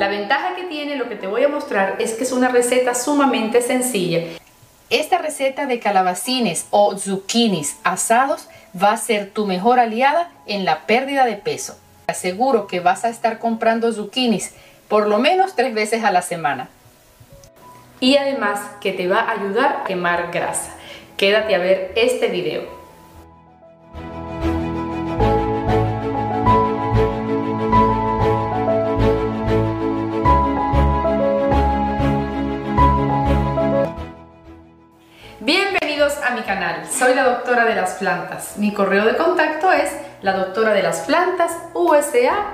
La ventaja que tiene lo que te voy a mostrar es que es una receta sumamente sencilla. Esta receta de calabacines o zucchinis asados va a ser tu mejor aliada en la pérdida de peso. Te aseguro que vas a estar comprando zucchinis por lo menos tres veces a la semana. Y además que te va a ayudar a quemar grasa. Quédate a ver este video. Soy la doctora de las plantas. Mi correo de contacto es la doctora de las plantas usa.gmail.com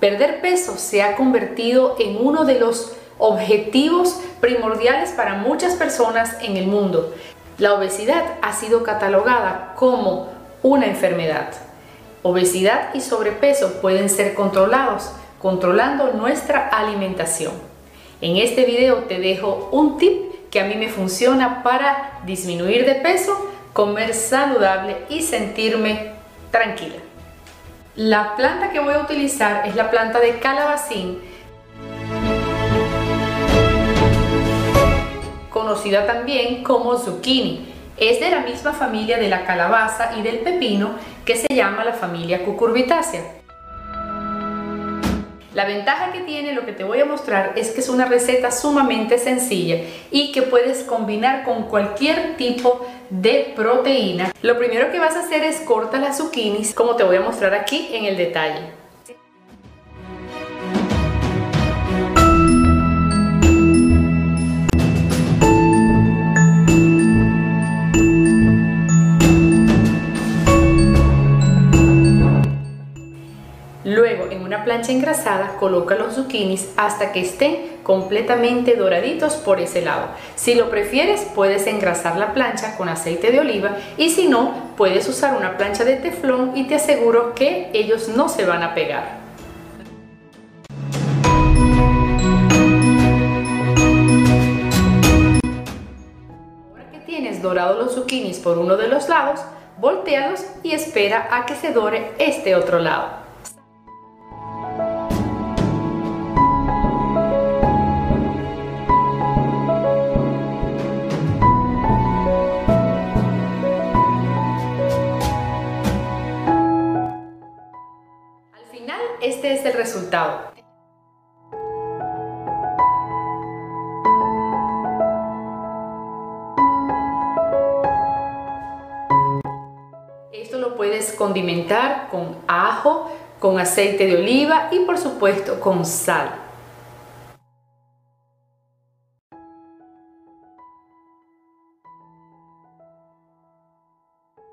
Perder peso se ha convertido en uno de los objetivos primordiales para muchas personas en el mundo. La obesidad ha sido catalogada como una enfermedad. Obesidad y sobrepeso pueden ser controlados controlando nuestra alimentación. En este video te dejo un tip que a mí me funciona para disminuir de peso, comer saludable y sentirme tranquila. La planta que voy a utilizar es la planta de calabacín, conocida también como zucchini. Es de la misma familia de la calabaza y del pepino que se llama la familia cucurbitácea. La ventaja que tiene lo que te voy a mostrar es que es una receta sumamente sencilla y que puedes combinar con cualquier tipo de proteína. Lo primero que vas a hacer es cortar las zucchinis como te voy a mostrar aquí en el detalle. Plancha engrasada, coloca los zucchinis hasta que estén completamente doraditos por ese lado. Si lo prefieres, puedes engrasar la plancha con aceite de oliva y si no, puedes usar una plancha de teflón y te aseguro que ellos no se van a pegar. Ahora que tienes dorado los zucchinis por uno de los lados, voltealos y espera a que se dore este otro lado. Esto lo puedes condimentar con ajo, con aceite de oliva y por supuesto con sal.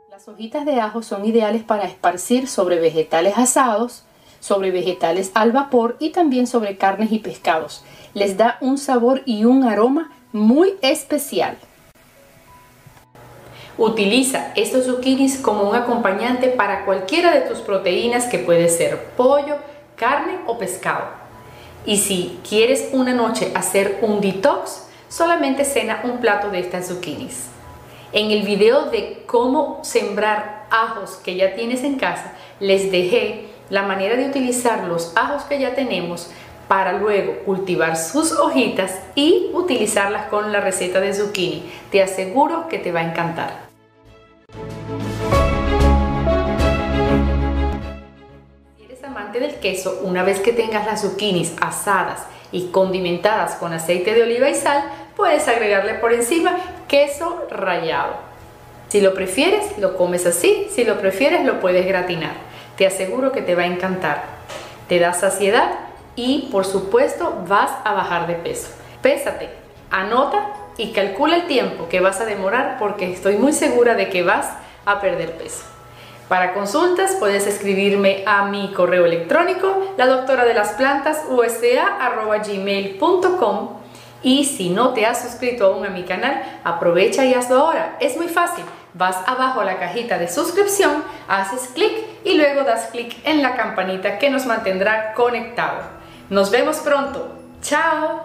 Las hojitas de ajo son ideales para esparcir sobre vegetales asados, sobre vegetales al vapor y también sobre carnes y pescados. Les da un sabor y un aroma muy especial. Utiliza estos zucchinis como un acompañante para cualquiera de tus proteínas que puede ser pollo, carne o pescado. Y si quieres una noche hacer un detox, solamente cena un plato de estas zucchinis. En el video de cómo sembrar ajos que ya tienes en casa, les dejé la manera de utilizar los ajos que ya tenemos para luego cultivar sus hojitas y utilizarlas con la receta de zucchini. Te aseguro que te va a encantar. Si eres amante del queso, una vez que tengas las zucchinis asadas y condimentadas con aceite de oliva y sal, puedes agregarle por encima queso rallado. Si lo prefieres, lo comes así, si lo prefieres, lo puedes gratinar. Te aseguro que te va a encantar. Te da saciedad y por supuesto vas a bajar de peso. Pésate, anota y calcula el tiempo que vas a demorar porque estoy muy segura de que vas a perder peso. Para consultas puedes escribirme a mi correo electrónico, la doctora de las plantas usa.gmail.com y si no te has suscrito aún a mi canal, aprovecha y hazlo ahora. Es muy fácil. Vas abajo a la cajita de suscripción, haces clic y luego das clic en la campanita que nos mantendrá conectado. Nos vemos pronto. ¡Chao!